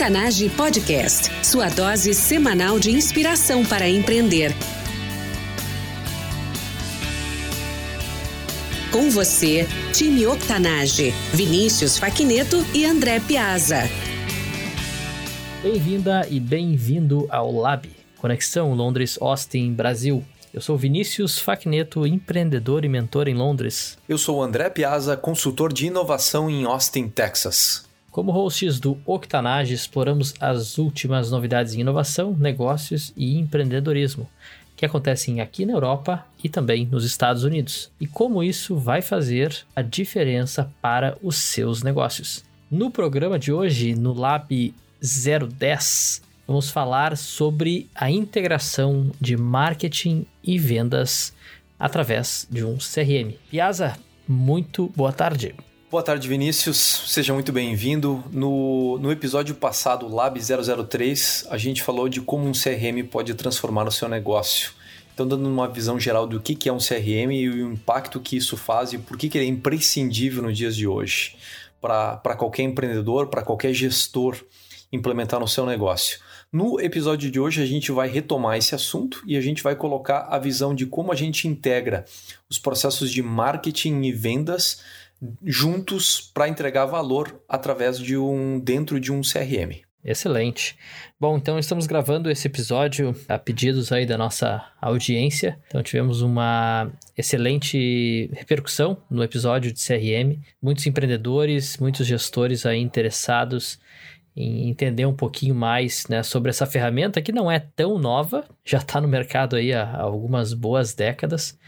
Octanage Podcast, sua dose semanal de inspiração para empreender. Com você, time Octanage, Vinícius Faquineto e André Piazza. Bem-vinda e bem-vindo ao Lab, Conexão Londres-Austin, Brasil. Eu sou Vinícius Facneto, empreendedor e mentor em Londres. Eu sou André Piazza, consultor de inovação em Austin, Texas. Como hosts do Octanage, exploramos as últimas novidades em inovação, negócios e empreendedorismo que acontecem aqui na Europa e também nos Estados Unidos, e como isso vai fazer a diferença para os seus negócios. No programa de hoje, no Lab 010, vamos falar sobre a integração de marketing e vendas através de um CRM. Piazza, muito boa tarde. Boa tarde, Vinícius. Seja muito bem-vindo. No, no episódio passado, Lab 003, a gente falou de como um CRM pode transformar o seu negócio. Então, dando uma visão geral do que é um CRM e o impacto que isso faz e por que ele é imprescindível nos dias de hoje para qualquer empreendedor, para qualquer gestor implementar no seu negócio. No episódio de hoje, a gente vai retomar esse assunto e a gente vai colocar a visão de como a gente integra os processos de marketing e vendas juntos para entregar valor através de um dentro de um CRM. Excelente. Bom, então estamos gravando esse episódio a pedidos aí da nossa audiência. Então tivemos uma excelente repercussão no episódio de CRM. Muitos empreendedores, muitos gestores aí interessados em entender um pouquinho mais né, sobre essa ferramenta que não é tão nova, já está no mercado aí há algumas boas décadas,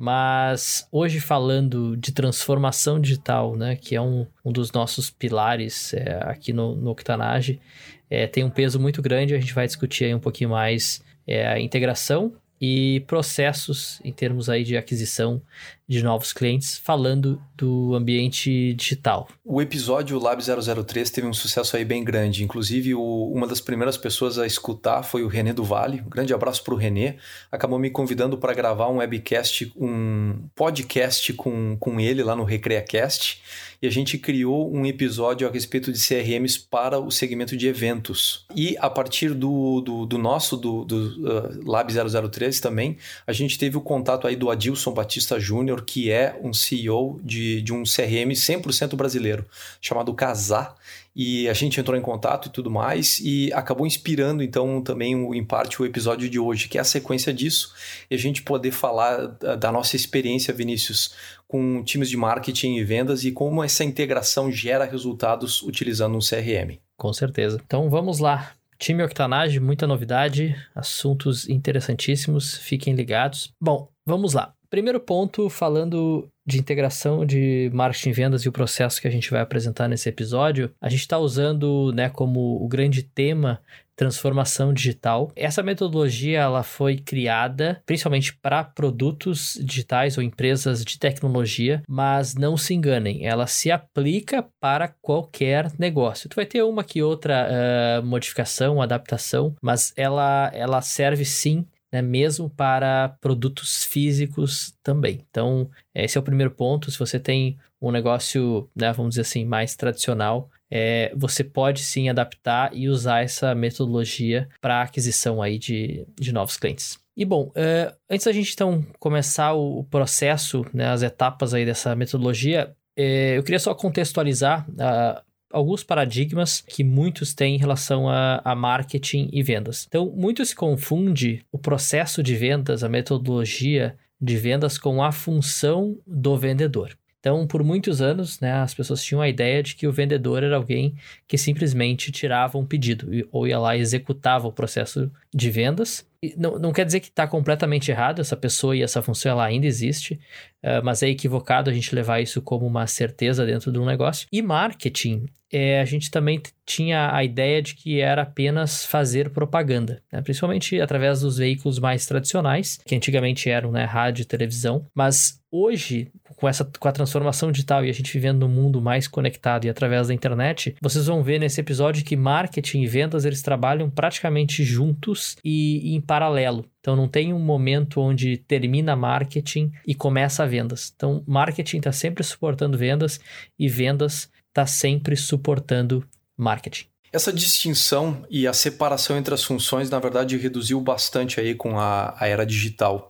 mas hoje falando de transformação digital, né, que é um, um dos nossos pilares é, aqui no, no Octanage, é, tem um peso muito grande, a gente vai discutir aí um pouquinho mais é, a integração e processos em termos aí de aquisição de novos clientes, falando do ambiente digital. O episódio Lab 003 teve um sucesso aí bem grande. Inclusive, o, uma das primeiras pessoas a escutar foi o René do Vale. Um grande abraço para o René. Acabou me convidando para gravar um webcast, um podcast com, com ele lá no RecreaCast. E a gente criou um episódio a respeito de CRMs para o segmento de eventos. E a partir do, do, do nosso, do, do uh, Lab 003 também, a gente teve o contato aí do Adilson Batista Júnior, que é um CEO de, de um CRM 100% brasileiro, chamado Casar, e a gente entrou em contato e tudo mais, e acabou inspirando então também em parte o episódio de hoje, que é a sequência disso, e a gente poder falar da nossa experiência, Vinícius, com times de marketing e vendas e como essa integração gera resultados utilizando um CRM. Com certeza. Então vamos lá. Time Octanage, muita novidade, assuntos interessantíssimos, fiquem ligados. Bom, vamos lá. Primeiro ponto, falando de integração de marketing e vendas e o processo que a gente vai apresentar nesse episódio, a gente está usando né, como o grande tema transformação digital. Essa metodologia ela foi criada principalmente para produtos digitais ou empresas de tecnologia, mas não se enganem, ela se aplica para qualquer negócio. Tu vai ter uma que outra uh, modificação, adaptação, mas ela, ela serve sim né, mesmo para produtos físicos também. Então, esse é o primeiro ponto. Se você tem um negócio, né, vamos dizer assim, mais tradicional, é, você pode sim adaptar e usar essa metodologia para aquisição aí de, de novos clientes. E bom, é, antes da gente então começar o processo, né, as etapas aí dessa metodologia, é, eu queria só contextualizar uh, alguns paradigmas que muitos têm em relação a, a marketing e vendas. Então, muito se confunde o processo de vendas, a metodologia de vendas com a função do vendedor. Então, por muitos anos, né, as pessoas tinham a ideia de que o vendedor era alguém que simplesmente tirava um pedido ou ia lá e executava o processo de vendas. Não, não quer dizer que está completamente errado, essa pessoa e essa função ela ainda existe, uh, mas é equivocado a gente levar isso como uma certeza dentro de um negócio. E marketing é, a gente também tinha a ideia de que era apenas fazer propaganda, né? principalmente através dos veículos mais tradicionais, que antigamente eram né, rádio e televisão, mas hoje, com essa com a transformação digital e a gente vivendo num mundo mais conectado e através da internet, vocês vão ver nesse episódio que marketing e vendas eles trabalham praticamente juntos e em paralelo. Então não tem um momento onde termina marketing e começa vendas. Então marketing está sempre suportando vendas e vendas está sempre suportando marketing. Essa distinção e a separação entre as funções, na verdade, reduziu bastante aí com a, a era digital.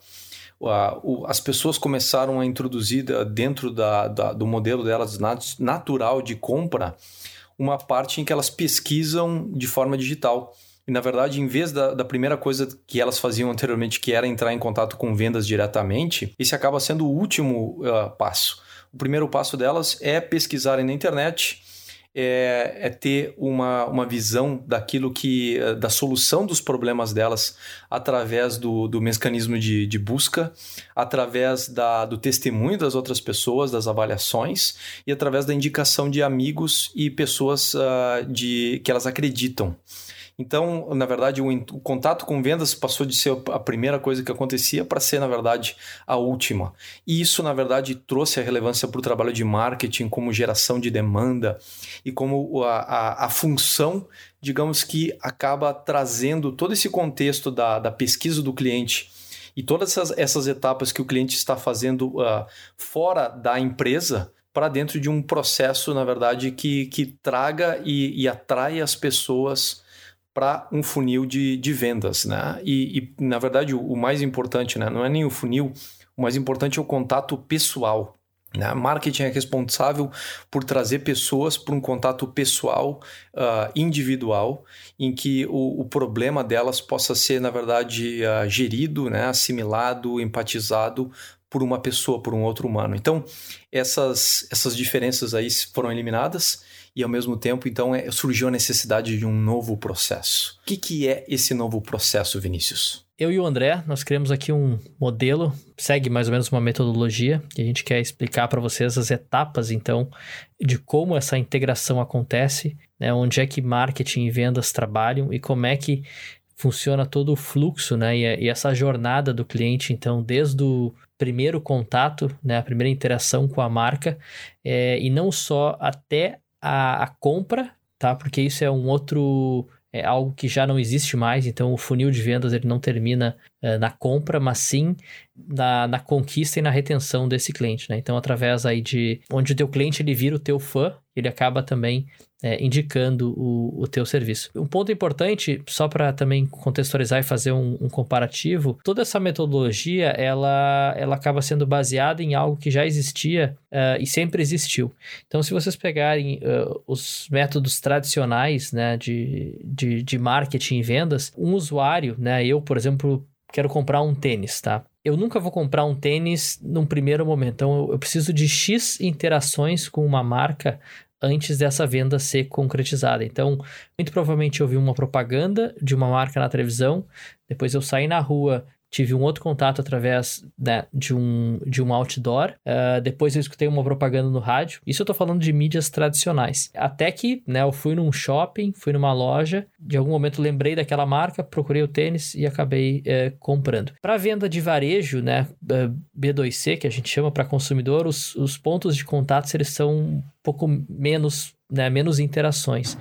as pessoas começaram a introduzir dentro da, da, do modelo delas natural de compra uma parte em que elas pesquisam de forma digital. E, na verdade, em vez da, da, primeira coisa que elas faziam anteriormente, que era entrar em contato com vendas diretamente, esse acaba sendo o último uh, passo. O primeiro passo delas é pesquisarem na internet é, é, ter uma, uma visão daquilo que. Eh, da solução dos problemas delas através do, do mecanismo de, de busca, através da, do testemunho das outras pessoas, das avaliações e através da indicação de amigos e pessoas uh, de, que elas acreditam. Então, na verdade, o, o, contato com vendas passou de ser a primeira coisa que acontecia para ser, na verdade, a última. E isso, na verdade, trouxe a relevância para o trabalho de marketing como geração de demanda e como a, a, a função, digamos que acaba trazendo todo esse contexto da, da pesquisa do cliente e todas essas, essas etapas que o cliente está fazendo uh, fora da empresa para dentro de um processo, na verdade, que, que traga e, e atrai as pessoas para um funil de, de vendas, né? E, e na verdade, o, o, mais importante, né? Não é nem o funil, o mais importante é o contato pessoal. Né? Marketing é responsável por trazer pessoas para um contato pessoal, uh, individual, em que o, o, problema delas possa ser, na verdade, uh, gerido, né? assimilado, empatizado por uma pessoa, por um outro humano. Então, essas, essas diferenças aí foram eliminadas e ao mesmo tempo, então, é, surgiu a necessidade de um novo processo. O que, que é esse novo processo, Vinícius? Eu e o André, nós criamos aqui um modelo, segue mais ou menos uma metodologia, e a gente quer explicar para vocês as etapas, então, de como essa integração acontece, né, onde é que marketing e vendas trabalham e como é que funciona todo o fluxo, né, e, e essa jornada do cliente, então, desde o primeiro contato, né, a primeira interação com a marca, é, e não só até a, a compra, tá? Porque isso é um outro é algo que já não existe mais, então o funil de vendas ele não termina uh, na compra, mas sim na, na, conquista e na retenção desse cliente, né? Então, através aí de onde o teu cliente ele vira o teu fã, ele acaba também é, indicando o, o teu serviço. Um ponto importante, só para também contextualizar e fazer um, um, comparativo, toda essa metodologia ela, ela acaba sendo baseada em algo que já existia uh, e sempre existiu. Então, se vocês pegarem uh, os métodos tradicionais né, de, de, de marketing e vendas, um usuário, né, eu, por exemplo, quero comprar um tênis, tá? Eu nunca vou comprar um tênis num primeiro momento. Então, eu, eu preciso de X interações com uma marca antes dessa venda ser concretizada. Então, muito provavelmente eu vi uma propaganda de uma marca na televisão, depois eu saí na rua, tive um outro contato através né, de, um, de um outdoor. Uh, depois eu escutei uma propaganda no rádio. Isso eu tô falando de mídias tradicionais. Até que né, eu fui num shopping, fui numa loja, de algum momento lembrei daquela marca, procurei o tênis e acabei uh, comprando. Para venda de varejo, né, uh, eh, B2C, que a gente chama para consumidor, os, os pontos de contato eles são um pouco menos, né, menos interações.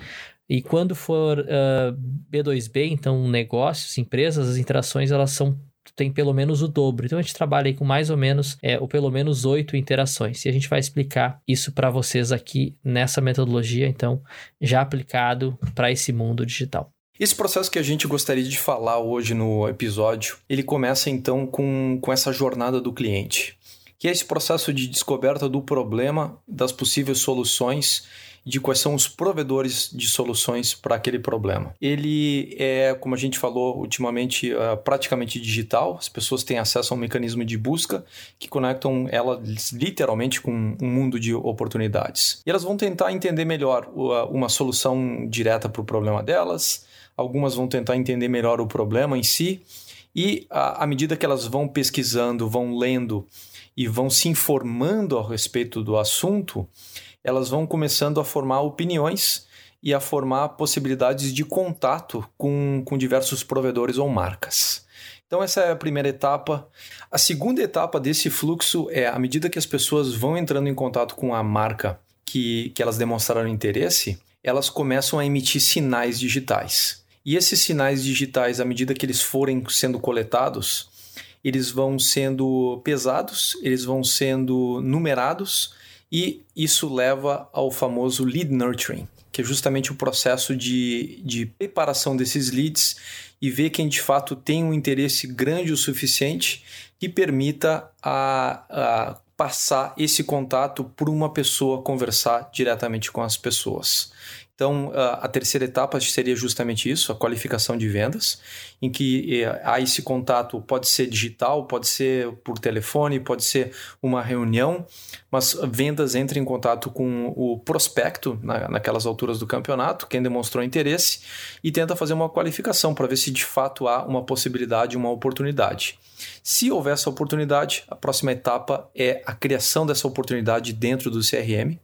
E quando for uh, B2B, então negócios, empresas, as interações elas são tem pelo menos o dobro. Então a gente trabalha aí com mais ou menos, é, ou pelo menos oito interações. E a gente vai explicar isso para vocês aqui nessa metodologia, então, já aplicado para esse mundo digital. Esse processo que a gente gostaria de falar hoje no episódio, ele começa então com, com essa jornada do cliente, que é esse processo de descoberta do problema, das possíveis soluções de quais são os provedores de soluções para aquele problema. Ele é, como a gente falou ultimamente, uh, praticamente digital. As pessoas têm acesso a um mecanismo de busca que conectam elas literalmente com um mundo de oportunidades. E elas vão tentar entender melhor uh, uma solução direta para o problema delas. Algumas vão tentar entender melhor o problema em si. E à medida que elas vão pesquisando, vão lendo e vão se informando a respeito do assunto, elas vão começando a formar opiniões e a formar possibilidades de contato com, com diversos provedores ou marcas. Então, essa é a primeira etapa. A segunda etapa desse fluxo é, à medida que as pessoas vão entrando em contato com a marca que, que elas demonstraram interesse, elas começam a emitir sinais digitais. E esses sinais digitais, à medida que eles forem sendo coletados, eles vão sendo pesados, eles vão sendo numerados E isso leva ao famoso lead nurturing, que é justamente o processo de, de preparação desses leads e ver quem de fato tem um interesse grande o suficiente que permita a, a passar esse contato por uma pessoa conversar diretamente com as pessoas. Então, a terceira etapa seria justamente isso, a qualificação de vendas, em que eh, há esse contato, pode ser digital, pode ser por telefone, pode ser uma reunião, mas vendas entra em contato com o prospecto na, naquelas alturas do campeonato, quem demonstrou interesse, e tenta fazer uma qualificação para ver se de fato há uma possibilidade, uma oportunidade. Se houver essa oportunidade, a próxima etapa é a criação dessa oportunidade dentro do CRM.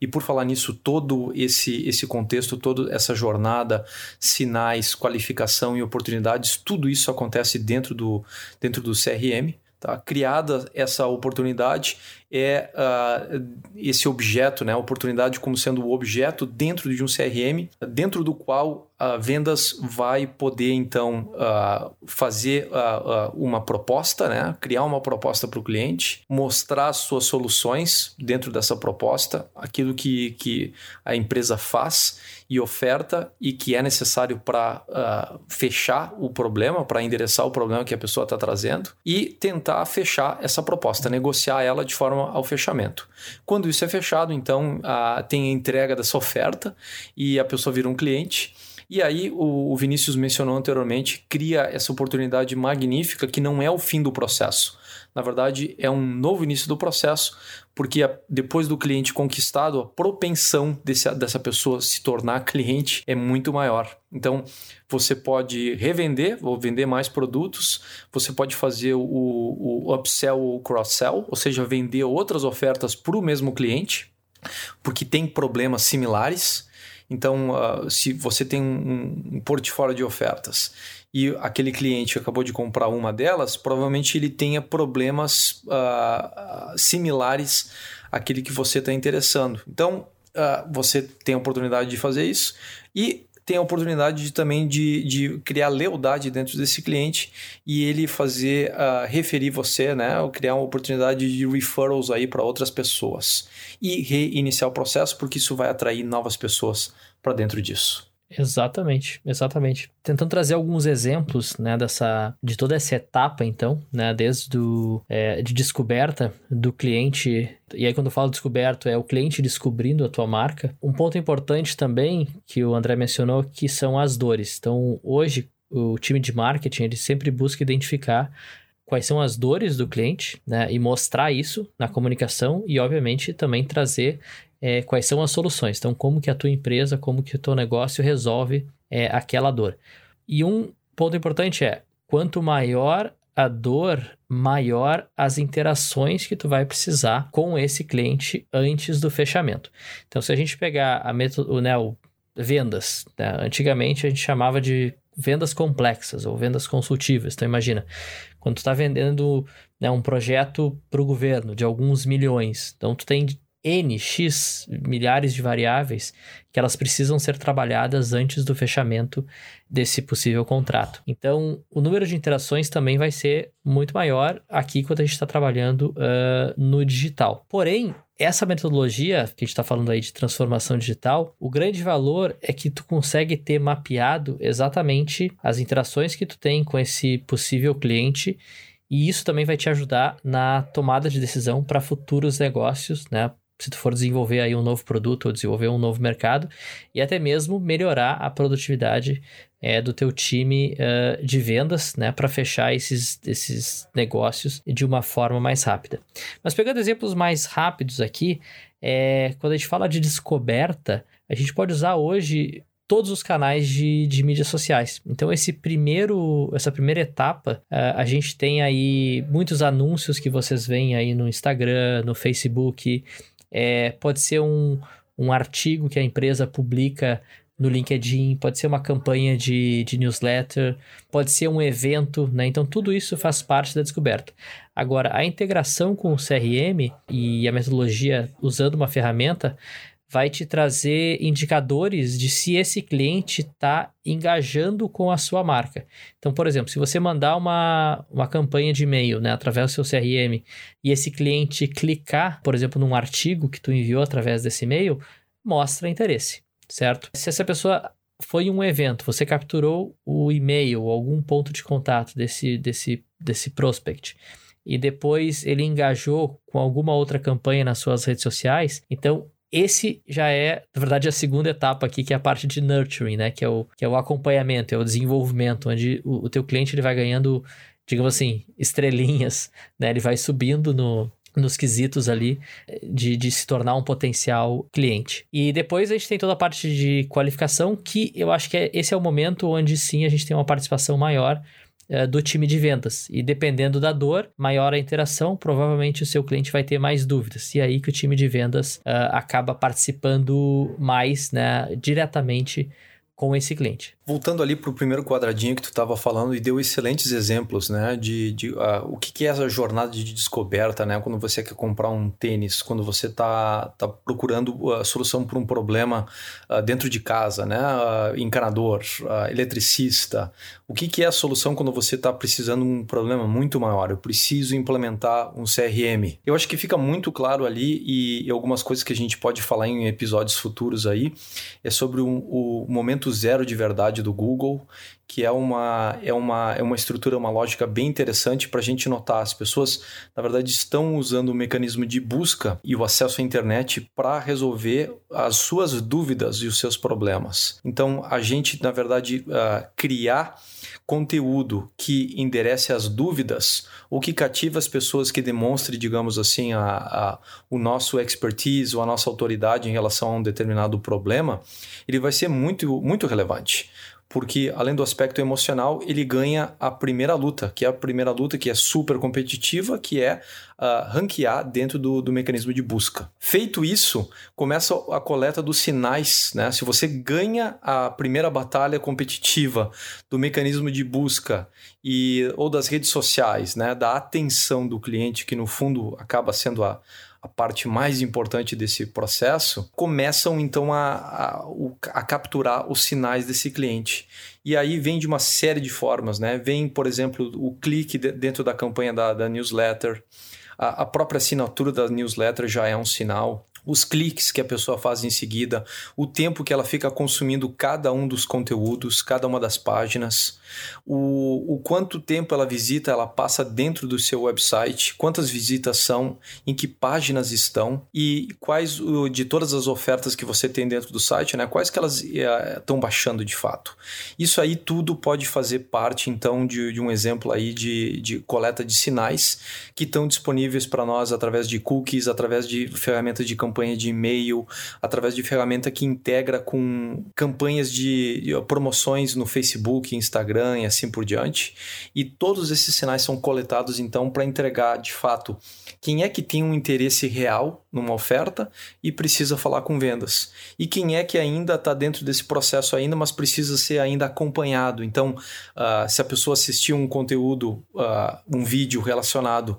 E por falar nisso, todo esse, esse contexto, toda essa jornada, sinais, qualificação e oportunidades, tudo isso acontece dentro do, dentro do CRM. Tá? Criada essa oportunidade, é uh, esse objeto, né? oportunidade como sendo o objeto dentro de um CRM, dentro do qual a vendas vai poder então uh, fazer uh, uma proposta, né? criar uma proposta para o cliente, mostrar as suas soluções dentro dessa proposta, aquilo que, que a empresa faz e oferta e que é necessário para uh, fechar o problema, para endereçar o problema que a pessoa está trazendo e tentar fechar essa proposta, negociar ela de forma ao fechamento. Quando isso é fechado, então uh, tem a entrega dessa oferta e a pessoa vira um cliente. E aí, o Vinícius mencionou anteriormente, cria essa oportunidade magnífica que não é o fim do processo na verdade, é um novo início do processo, porque depois do cliente conquistado, a propensão desse, dessa pessoa se tornar cliente é muito maior. Então, você pode revender ou vender mais produtos, você pode fazer o, o upsell ou cross-sell, ou seja, vender outras ofertas para o mesmo cliente, porque tem problemas similares. Então, uh, se você tem um, um portfólio de ofertas e aquele cliente acabou de comprar uma delas, provavelmente ele tenha problemas uh, similares àquele que você está interessando. Então, uh, você tem a oportunidade de fazer isso e tem a oportunidade de, também de, de criar lealdade dentro desse cliente e ele fazer uh, referir você, né, ou criar uma oportunidade de referrals aí para outras pessoas e reiniciar o processo porque isso vai atrair novas pessoas para dentro disso. Exatamente, exatamente. Tentando trazer alguns exemplos, né, dessa, de toda essa etapa, então, né, desde do, é, de descoberta do cliente, e aí quando eu falo descoberto, é o cliente descobrindo a tua marca. Um ponto importante também, que o André mencionou, que são as dores. Então, hoje, o time de marketing, ele sempre busca identificar quais são as dores do cliente, né, e mostrar isso na comunicação e, obviamente, também trazer é, quais são as soluções. Então, como que a tua empresa, como que o teu negócio resolve é, aquela dor. E um ponto importante é, quanto maior a dor, maior as interações que tu vai precisar com esse cliente antes do fechamento. Então, se a gente pegar a método, né, o vendas, né? antigamente a gente chamava de vendas complexas ou vendas consultivas. Então, imagina, quando tu está vendendo né, um projeto para o governo de alguns milhões, então tu tem N, X, milhares de variáveis que elas precisam ser trabalhadas antes do fechamento desse possível contrato. Então, o número de interações também vai ser muito maior aqui quando a gente está trabalhando uh, no digital. Porém, essa metodologia que a gente está falando aí de transformação digital, o grande valor é que tu consegue ter mapeado exatamente as interações que tu tem com esse possível cliente e isso também vai te ajudar na tomada de decisão para futuros negócios, né? Se tu for desenvolver aí um novo produto ou desenvolver um novo mercado e até mesmo melhorar a produtividade é, do teu time uh, de vendas, né, para fechar esses, esses negócios de uma forma mais rápida. Mas pegando exemplos mais rápidos aqui, é, quando a gente fala de descoberta, a gente pode usar hoje todos os canais de, de mídias sociais. Então, esse primeiro, essa primeira etapa, uh, a gente tem aí muitos anúncios que vocês veem aí no Instagram, no Facebook, é, pode ser um, um artigo que a empresa publica no LinkedIn, pode ser uma campanha de, de newsletter, pode ser um evento, né? Então, tudo isso faz parte da descoberta. Agora, a integração com o CRM e a metodologia usando uma ferramenta vai te trazer indicadores de se esse cliente está engajando com a sua marca. Então, por exemplo, se você mandar uma, uma campanha de e-mail né, através do seu CRM e esse cliente clicar, por exemplo, num artigo que tu enviou através desse e-mail, mostra interesse, certo? Se essa pessoa foi um evento, você capturou o e-mail algum ponto de contato desse, desse, desse prospect e depois ele engajou com alguma outra campanha nas suas redes sociais, então esse já é, na verdade, a segunda etapa aqui, que é a parte de nurturing, né? Que é o, que é o acompanhamento, é o desenvolvimento, onde o, o teu cliente ele vai ganhando, digamos assim, estrelinhas, né? Ele vai subindo no, nos quesitos ali de, de se tornar um potencial cliente. E depois a gente tem toda a parte de qualificação, que eu acho que é, esse é o momento onde sim a gente tem uma participação maior é, do time de vendas. E dependendo da dor, maior a interação, provavelmente o seu cliente vai ter mais dúvidas. E aí que o time de vendas uh, acaba participando mais né, diretamente com esse cliente. Voltando ali para o primeiro quadradinho que tu estava falando e deu excelentes exemplos, né, de, de uh, o que, que, é essa jornada de descoberta, né, quando você quer comprar um tênis, quando você está tá procurando a solução para um problema uh, dentro de casa, né, uh, encanador, eletricista, o que, que é a solução quando você está precisando de um problema muito maior? Eu preciso implementar um CRM. Eu acho que fica muito claro ali e, e algumas coisas que a gente pode falar em episódios futuros aí é sobre um, o momento zero de verdade do Google, que é uma, é uma, é uma estrutura, uma lógica bem interessante para a gente notar. As pessoas, na verdade, estão usando o mecanismo de busca e o acesso à internet para resolver as suas dúvidas e os seus problemas. Então, a gente, na verdade, uh, criar conteúdo que enderece as dúvidas ou que cativa as pessoas que demonstre, digamos assim, a, a, o nosso expertise ou a nossa autoridade em relação a um determinado problema, ele vai ser muito, muito relevante porque além do aspecto emocional, ele ganha a primeira luta, que é a primeira luta que é super competitiva, que é uh, ranquear dentro do, do mecanismo de busca. Feito isso, começa a coleta dos sinais, né? Se você ganha a primeira batalha competitiva do mecanismo de busca e ou das redes sociais, né, da atenção do cliente, que no fundo acaba sendo a a parte mais importante desse processo, começam então a, a, a, capturar os sinais desse cliente. E aí vem de uma série de formas, né? Vem, por exemplo, o clique dentro da campanha da, da newsletter, a, a própria assinatura da newsletter já é um sinal os cliques que a pessoa faz em seguida, o tempo que ela fica consumindo cada um dos conteúdos, cada uma das páginas, o, o quanto tempo ela visita, ela passa dentro do seu website, quantas visitas são, em que páginas estão e quais de todas as ofertas que você tem dentro do site, né, quais que elas estão eh, baixando de fato. Isso aí tudo pode fazer parte então de, de um exemplo aí de, de coleta de sinais que estão disponíveis para nós através de cookies, através de ferramentas de campanha de e-mail, através de ferramenta que integra com campanhas de promoções no Facebook, Instagram e assim por diante. E todos esses sinais são coletados então para entregar de fato quem é que tem um interesse real numa oferta e precisa falar com vendas. E quem é que ainda está dentro desse processo ainda, mas precisa ser ainda acompanhado. Então, uh, se a pessoa assistiu um conteúdo, uh, um vídeo relacionado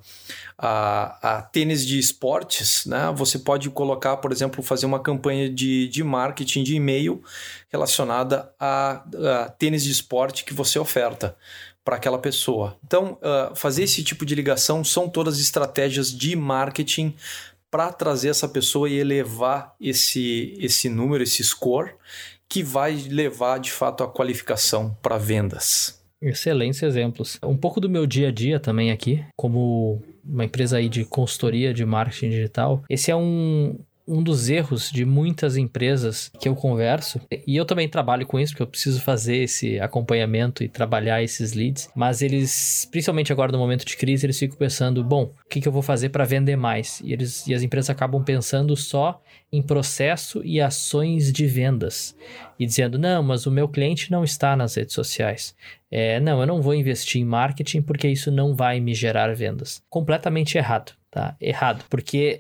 a, a, tênis de esportes, né? Você pode colocar, por exemplo, fazer uma campanha de, de marketing de e-mail relacionada a, a tênis de esporte que você oferta para aquela pessoa. Então, uh, fazer esse tipo de ligação são todas estratégias de marketing para trazer essa pessoa e elevar esse, esse número, esse score, que vai levar de fato a qualificação para vendas. Excelentes exemplos. Um pouco do meu dia a dia também aqui, como uma empresa aí de consultoria de marketing digital. Esse é um, um dos erros de muitas empresas que eu converso, e eu também trabalho com isso, porque eu preciso fazer esse acompanhamento e trabalhar esses leads, mas eles, principalmente agora no momento de crise, eles ficam pensando, bom, o que, que eu vou fazer para vender mais? E, eles, e as empresas acabam pensando só em processo e ações de vendas, e dizendo, não, mas o meu cliente não está nas redes sociais. É, não, eu não vou investir em marketing porque isso não vai me gerar vendas. Completamente errado, tá? Errado, porque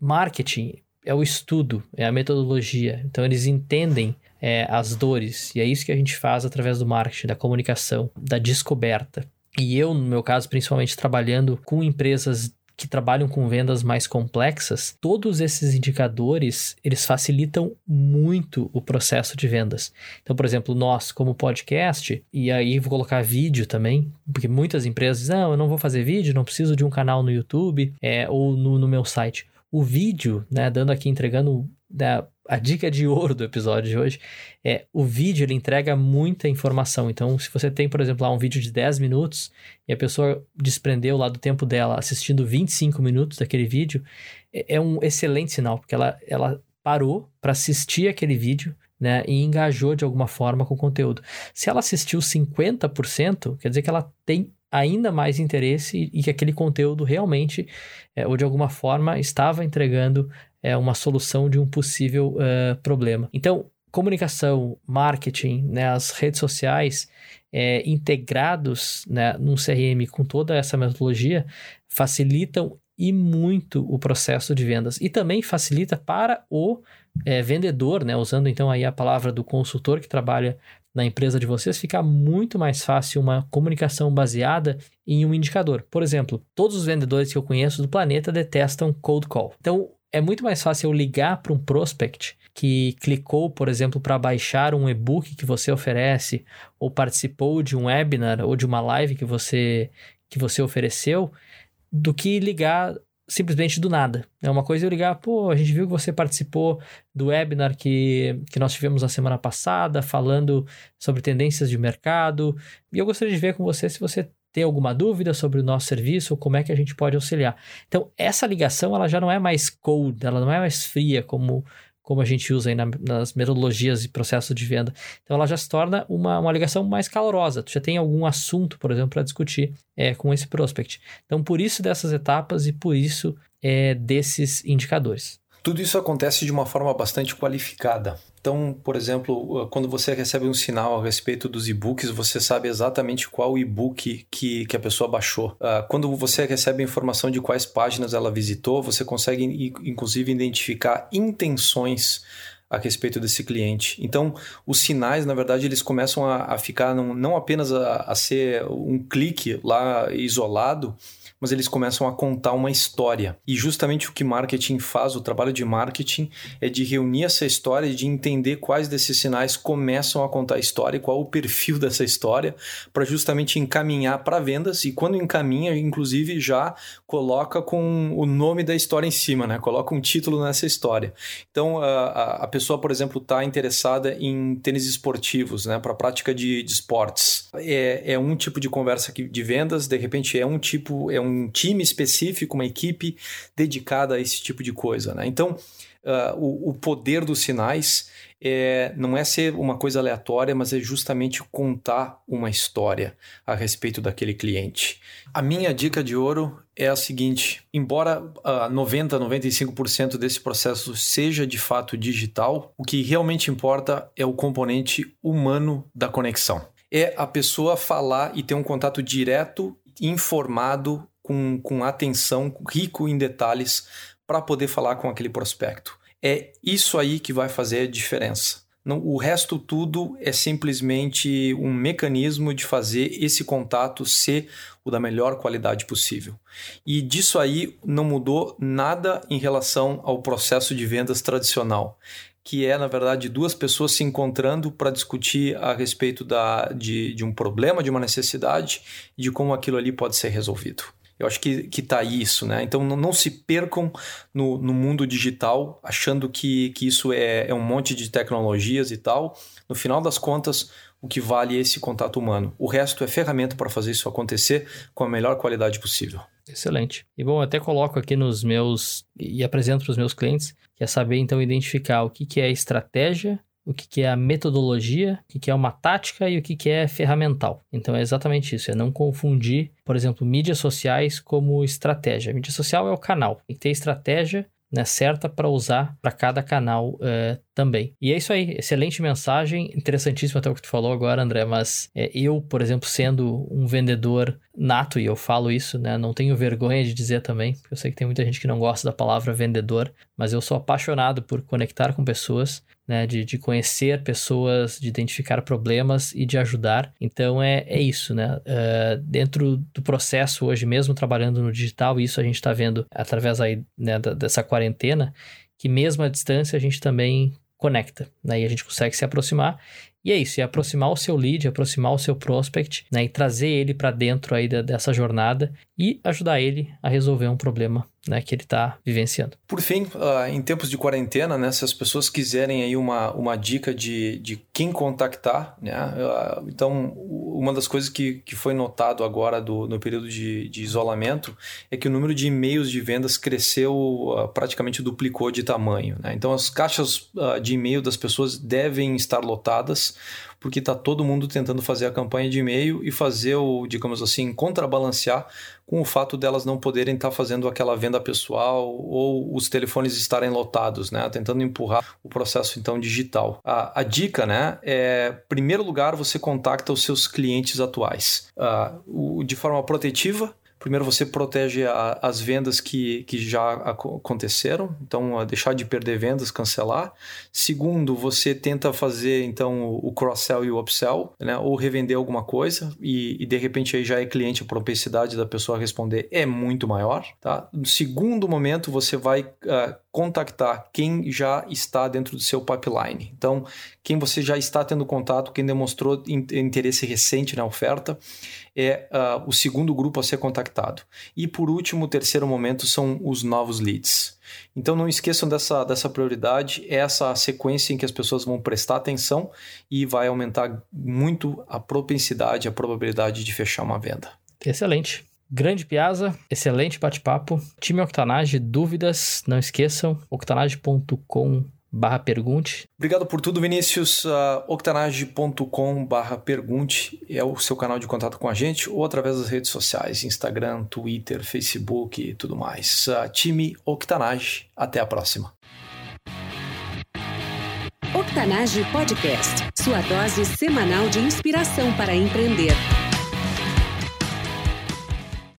marketing é o estudo, é a metodologia. Então eles entendem é, as dores e é isso que a gente faz através do marketing, da comunicação, da descoberta. E eu, no meu caso, principalmente trabalhando com empresas que trabalham com vendas mais complexas, todos esses indicadores, eles facilitam muito o processo de vendas. Então, por exemplo, nós como podcast, e aí vou colocar vídeo também, porque muitas empresas dizem, não, eu não vou fazer vídeo, não preciso de um canal no YouTube é, ou no, no meu site. O vídeo, né, dando aqui, entregando né, a dica de ouro do episódio de hoje é o vídeo ele entrega muita informação. Então, se você tem, por exemplo, lá um vídeo de 10 minutos e a pessoa desprendeu lá do tempo dela assistindo 25 minutos daquele vídeo, é, é um excelente sinal, porque ela, ela parou para assistir aquele vídeo né, e engajou de alguma forma com o conteúdo. Se ela assistiu 50%, quer dizer que ela tem ainda mais interesse e que aquele conteúdo realmente, é, ou de alguma forma, estava entregando é, uma solução de um possível uh, problema. Então, comunicação, marketing, né, as redes sociais é, integrados né, num CRM com toda essa metodologia facilitam e muito o processo de vendas e também facilita para o é, vendedor, né, usando então aí a palavra do consultor que trabalha na empresa de vocês, fica muito mais fácil uma comunicação baseada em um indicador. Por exemplo, todos os vendedores que eu conheço do planeta detestam cold call. Então, é muito mais fácil eu ligar para um prospect que clicou, por exemplo, para baixar um e-book que você oferece, ou participou de um webinar ou de uma live que você, que você ofereceu, do que ligar simplesmente do nada. É uma coisa eu ligar, pô, a gente viu que você participou do webinar que, que nós tivemos na semana passada, falando sobre tendências de mercado, e eu gostaria de ver com você se você tem alguma dúvida sobre o nosso serviço, ou como é que a gente pode auxiliar. Então, essa ligação, ela já não é mais cold, ela não é mais fria, como como a gente usa aí na, nas metodologias e processo de venda. Então ela já se torna uma, uma ligação mais calorosa. Tu já tem algum assunto, por exemplo, para discutir é, com esse prospect. Então por isso dessas etapas e por isso é, desses indicadores. Tudo isso acontece de uma forma bastante qualificada. Então, por exemplo, quando você recebe um sinal a respeito dos e-books, você sabe exatamente qual e-book que, que a pessoa baixou. Uh, quando você recebe informação de quais páginas ela visitou, você consegue, inclusive, identificar intenções a respeito desse cliente. Então, os sinais, na verdade, eles começam a, a ficar não, não apenas a, a ser um clique lá isolado, mas eles começam a contar uma história. E justamente o que marketing faz, o trabalho de marketing, é de reunir essa história e de entender quais desses sinais começam a contar a história e qual o perfil dessa história, para justamente encaminhar para vendas. E quando encaminha, inclusive, já coloca com o nome da história em cima, né? Coloca um título nessa história. Então, a, a pessoa, por exemplo, está interessada em tênis esportivos, né? Para prática de, de esportes. É, é um tipo de conversa de vendas, de repente é um tipo, é um um time específico, uma equipe dedicada a esse tipo de coisa. Né? Então, uh, o, o, poder dos sinais é, não é ser uma coisa aleatória, mas é justamente contar uma história a respeito daquele cliente. A minha dica de ouro é a seguinte: embora uh, 90, 95% desse processo seja de fato digital, o que realmente importa é o componente humano da conexão. É a pessoa falar e ter um contato direto, informado com, com atenção, rico em detalhes, para poder falar com aquele prospecto. É isso aí que vai fazer a diferença. Não, o resto tudo é simplesmente um mecanismo de fazer esse contato ser o da melhor qualidade possível. E disso aí não mudou nada em relação ao processo de vendas tradicional que é, na verdade, duas pessoas se encontrando para discutir a respeito da, de, de um problema, de uma necessidade de como aquilo ali pode ser resolvido. Eu acho que, que tá isso, né? Então não, não se percam no, no mundo digital achando que, que isso é, é um monte de tecnologias e tal. No final das contas, o que vale é esse contato humano. O resto é ferramenta para fazer isso acontecer com a melhor qualidade possível. Excelente. E bom, até coloco aqui nos meus e apresento para os meus clientes, que é saber então identificar o que, que é estratégia, o que, que é a metodologia, o que, que é uma tática e o que, que é ferramental. Então é exatamente isso, é não confundir, por exemplo, mídias sociais como estratégia. A mídia social é o canal, tem que ter estratégia né, certa para usar para cada canal uh, também. E é isso aí, excelente mensagem, interessantíssimo até o que tu falou agora, André, mas é, eu, por exemplo, sendo um vendedor nato, e eu falo isso, né, não tenho vergonha de dizer também, porque eu sei que tem muita gente que não gosta da palavra vendedor, mas eu sou apaixonado por conectar com pessoas, né, de, de conhecer pessoas, de identificar problemas e de ajudar. Então é, é isso, né? Uh, dentro do processo hoje, mesmo trabalhando no digital, isso a gente está vendo através aí, né, dessa quarentena, que mesmo à distância a gente também conecta, né? E a gente consegue se aproximar e é isso, é aproximar o seu lead, aproximar o seu prospect, né, e trazer ele para dentro aí dessa jornada e ajudar ele a resolver um problema né, que ele está vivenciando. Por fim, uh, em tempos de quarentena, né, se as pessoas quiserem aí uma, uma dica de, de quem contactar, né, uh, então uma das coisas que, que foi notado agora do, no período de, de isolamento é que o número de e-mails de vendas cresceu, uh, praticamente duplicou de tamanho. Né? Então as caixas de e-mail das pessoas devem estar lotadas porque está todo mundo tentando fazer a campanha de e-mail e fazer o, digamos assim, contrabalancear com o fato delas não poderem estar tá fazendo aquela venda pessoal ou os telefones estarem lotados, né? Tentando empurrar o processo então digital. A, a dica, né, é, primeiro lugar, você contacta os seus clientes atuais. Uh, o, de forma protetiva, Primeiro, você protege a, as vendas que, que já aconteceram, então deixar de perder vendas, cancelar. Segundo, você tenta fazer então o cross-sell e o upsell, né? ou revender alguma coisa e, e, de repente aí já é cliente, a propensidade da pessoa responder é muito maior. Tá? No segundo momento, você vai uh, contactar quem já está dentro do seu pipeline. Então, quem você já está tendo contato, quem demonstrou interesse recente na oferta, é uh, o segundo grupo a ser contactado. E por último, o terceiro momento são os novos leads. Então não esqueçam dessa, dessa prioridade, é essa sequência em que as pessoas vão prestar atenção e vai aumentar muito a propensidade, a probabilidade de fechar uma venda. Excelente. Grande Piazza, excelente bate-papo. Time Octanage, dúvidas, não esqueçam, octanage.com barra pergunte. Obrigado por tudo, Vinícius. Uh, octanage.com barra pergunte é o seu canal de contato com a gente ou através das redes sociais, Instagram, Twitter, Facebook e tudo mais. Uh, time Octanage, até a próxima. Octanage Podcast, sua dose semanal de inspiração para empreender.